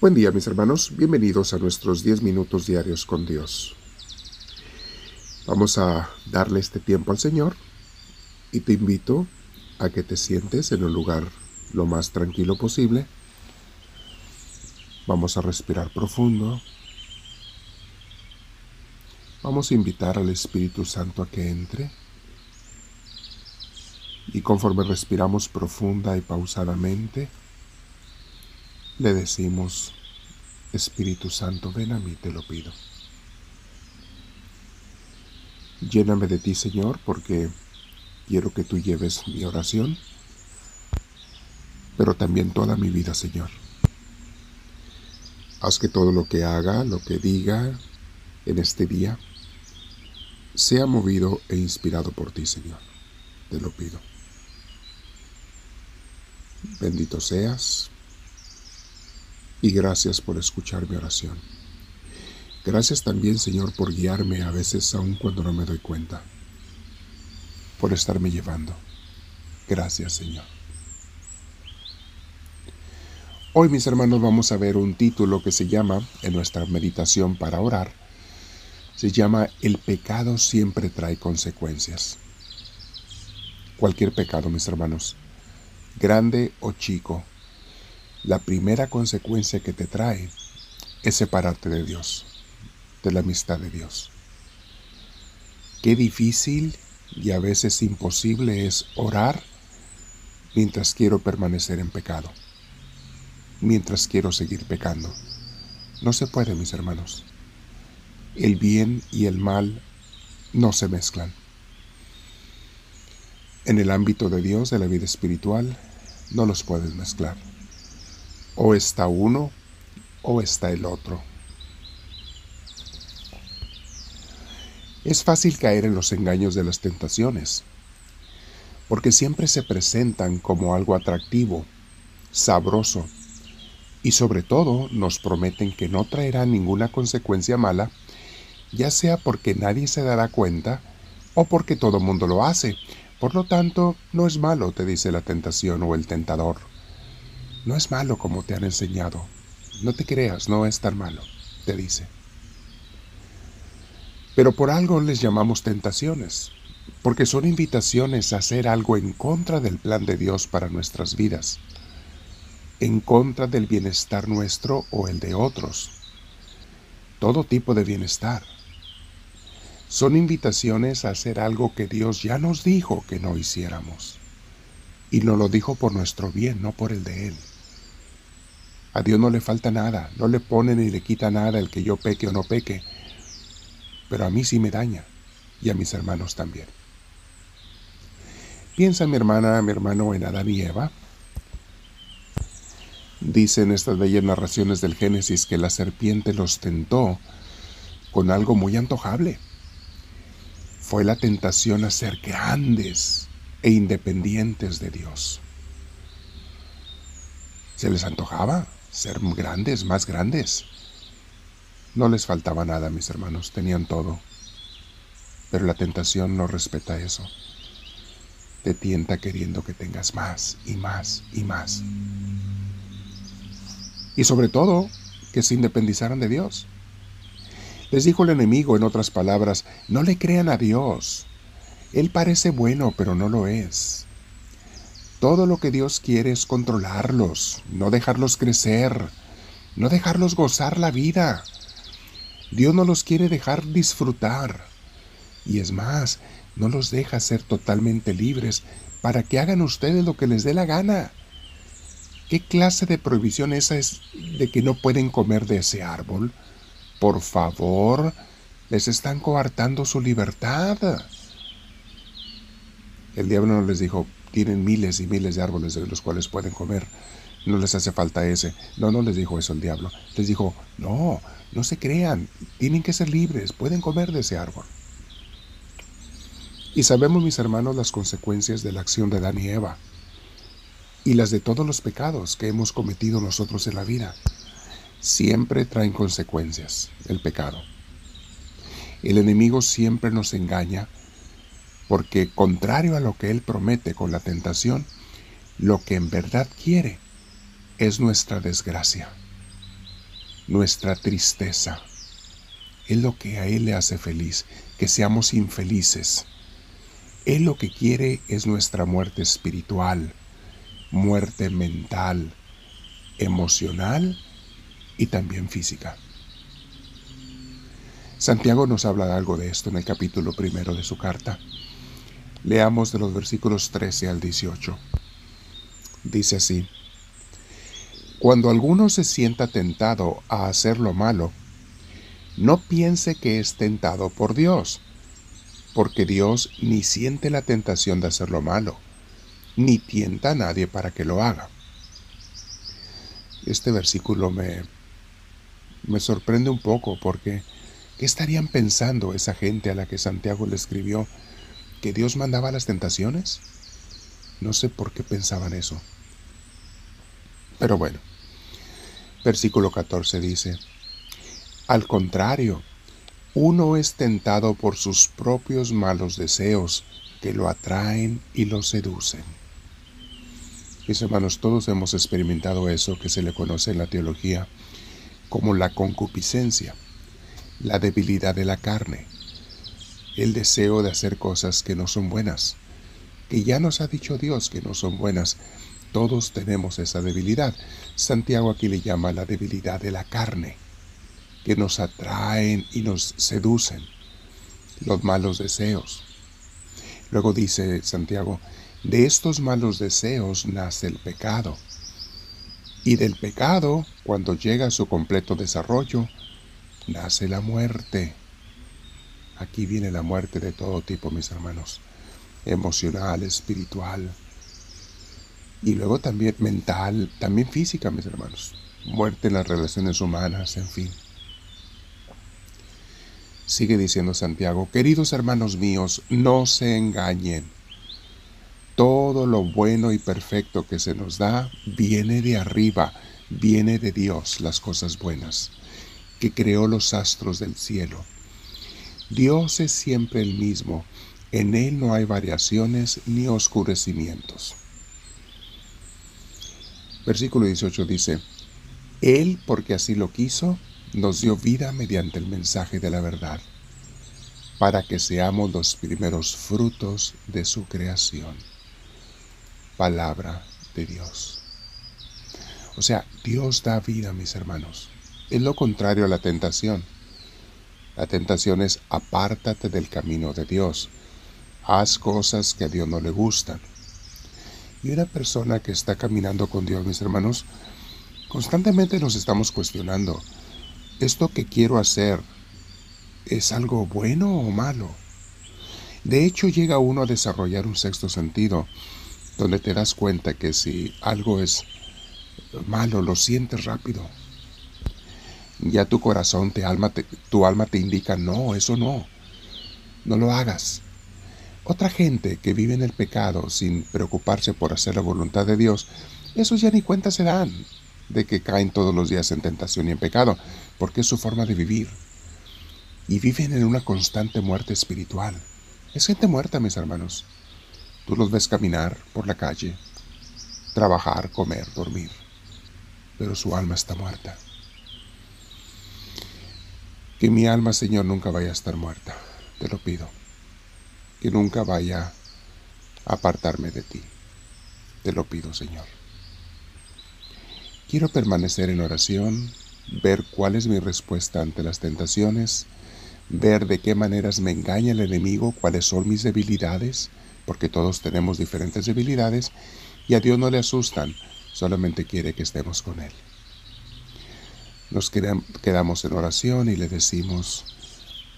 Buen día mis hermanos, bienvenidos a nuestros 10 minutos diarios con Dios. Vamos a darle este tiempo al Señor y te invito a que te sientes en un lugar lo más tranquilo posible. Vamos a respirar profundo. Vamos a invitar al Espíritu Santo a que entre. Y conforme respiramos profunda y pausadamente, le decimos, Espíritu Santo, ven a mí, te lo pido. Lléname de ti, Señor, porque quiero que tú lleves mi oración, pero también toda mi vida, Señor. Haz que todo lo que haga, lo que diga en este día, sea movido e inspirado por ti, Señor. Te lo pido. Bendito seas y gracias por escuchar mi oración. Gracias también, Señor, por guiarme a veces aun cuando no me doy cuenta, por estarme llevando. Gracias, Señor. Hoy, mis hermanos, vamos a ver un título que se llama, en nuestra meditación para orar, se llama El pecado siempre trae consecuencias. Cualquier pecado, mis hermanos, grande o chico, la primera consecuencia que te trae es separarte de Dios, de la amistad de Dios. Qué difícil y a veces imposible es orar mientras quiero permanecer en pecado, mientras quiero seguir pecando. No se puede, mis hermanos. El bien y el mal no se mezclan. En el ámbito de Dios, de la vida espiritual, no los puedes mezclar. O está uno o está el otro. Es fácil caer en los engaños de las tentaciones, porque siempre se presentan como algo atractivo, sabroso, y sobre todo nos prometen que no traerá ninguna consecuencia mala, ya sea porque nadie se dará cuenta o porque todo mundo lo hace. Por lo tanto, no es malo, te dice la tentación o el tentador. No es malo como te han enseñado. No te creas, no es tan malo, te dice. Pero por algo les llamamos tentaciones, porque son invitaciones a hacer algo en contra del plan de Dios para nuestras vidas, en contra del bienestar nuestro o el de otros. Todo tipo de bienestar. Son invitaciones a hacer algo que Dios ya nos dijo que no hiciéramos. Y nos lo dijo por nuestro bien, no por el de Él. A Dios no le falta nada, no le pone ni le quita nada el que yo peque o no peque, pero a mí sí me daña y a mis hermanos también. Piensa mi hermana, mi hermano en Adán y Eva. Dicen estas bellas narraciones del Génesis que la serpiente los tentó con algo muy antojable. Fue la tentación a ser grandes e independientes de Dios. Se les antojaba, ser grandes, más grandes. No les faltaba nada, mis hermanos, tenían todo. Pero la tentación no respeta eso. Te tienta queriendo que tengas más y más y más. Y sobre todo, que se independizaran de Dios. Les dijo el enemigo, en otras palabras, no le crean a Dios. Él parece bueno, pero no lo es. Todo lo que Dios quiere es controlarlos, no dejarlos crecer, no dejarlos gozar la vida. Dios no los quiere dejar disfrutar. Y es más, no los deja ser totalmente libres para que hagan ustedes lo que les dé la gana. ¿Qué clase de prohibición esa es de que no pueden comer de ese árbol? Por favor, les están coartando su libertad. El diablo no les dijo, tienen miles y miles de árboles de los cuales pueden comer. No les hace falta ese. No, no les dijo eso el diablo. Les dijo, no, no se crean, tienen que ser libres, pueden comer de ese árbol. Y sabemos, mis hermanos, las consecuencias de la acción de Adán y Eva y las de todos los pecados que hemos cometido nosotros en la vida. Siempre traen consecuencias el pecado. El enemigo siempre nos engaña porque contrario a lo que Él promete con la tentación, lo que en verdad quiere es nuestra desgracia. nuestra tristeza. Es lo que a Él le hace feliz, que seamos infelices. Él lo que quiere es nuestra muerte espiritual, muerte mental, emocional y también física. Santiago nos habla algo de esto en el capítulo primero de su carta. Leamos de los versículos 13 al 18. Dice así, Cuando alguno se sienta tentado a hacer lo malo, no piense que es tentado por Dios, porque Dios ni siente la tentación de hacer lo malo, ni tienta a nadie para que lo haga. Este versículo me, me sorprende un poco porque ¿qué estarían pensando esa gente a la que Santiago le escribió que Dios mandaba las tentaciones? No sé por qué pensaban eso. Pero bueno, versículo 14 dice, al contrario, uno es tentado por sus propios malos deseos que lo atraen y lo seducen. Mis hermanos, todos hemos experimentado eso que se le conoce en la teología como la concupiscencia, la debilidad de la carne, el deseo de hacer cosas que no son buenas, que ya nos ha dicho Dios que no son buenas. Todos tenemos esa debilidad. Santiago aquí le llama la debilidad de la carne que nos atraen y nos seducen, los malos deseos. Luego dice Santiago, de estos malos deseos nace el pecado. Y del pecado, cuando llega a su completo desarrollo, nace la muerte. Aquí viene la muerte de todo tipo, mis hermanos. Emocional, espiritual. Y luego también mental, también física, mis hermanos. Muerte en las relaciones humanas, en fin. Sigue diciendo Santiago, queridos hermanos míos, no se engañen. Todo lo bueno y perfecto que se nos da viene de arriba, viene de Dios, las cosas buenas, que creó los astros del cielo. Dios es siempre el mismo, en Él no hay variaciones ni oscurecimientos. Versículo 18 dice, Él, porque así lo quiso, nos dio vida mediante el mensaje de la verdad, para que seamos los primeros frutos de su creación. Palabra de Dios. O sea, Dios da vida, mis hermanos. Es lo contrario a la tentación. La tentación es apártate del camino de Dios. Haz cosas que a Dios no le gustan. Y una persona que está caminando con Dios, mis hermanos, constantemente nos estamos cuestionando, ¿esto que quiero hacer es algo bueno o malo? De hecho, llega uno a desarrollar un sexto sentido, donde te das cuenta que si algo es malo, lo sientes rápido. Ya tu corazón, te alma, tu alma te indica, no, eso no, no lo hagas. Otra gente que vive en el pecado sin preocuparse por hacer la voluntad de Dios, esos ya ni cuenta se dan de que caen todos los días en tentación y en pecado, porque es su forma de vivir. Y viven en una constante muerte espiritual. Es gente muerta, mis hermanos. Tú los ves caminar por la calle, trabajar, comer, dormir, pero su alma está muerta. Que mi alma, Señor, nunca vaya a estar muerta, te lo pido. Que nunca vaya a apartarme de ti. Te lo pido, Señor. Quiero permanecer en oración, ver cuál es mi respuesta ante las tentaciones, ver de qué maneras me engaña el enemigo, cuáles son mis debilidades, porque todos tenemos diferentes debilidades, y a Dios no le asustan, solamente quiere que estemos con Él. Nos quedamos en oración y le decimos,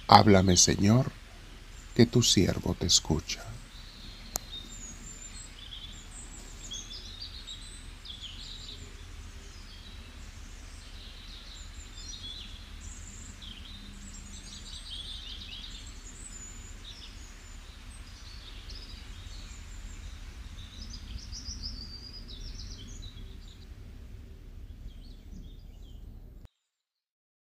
háblame Señor, que tu siervo te escucha.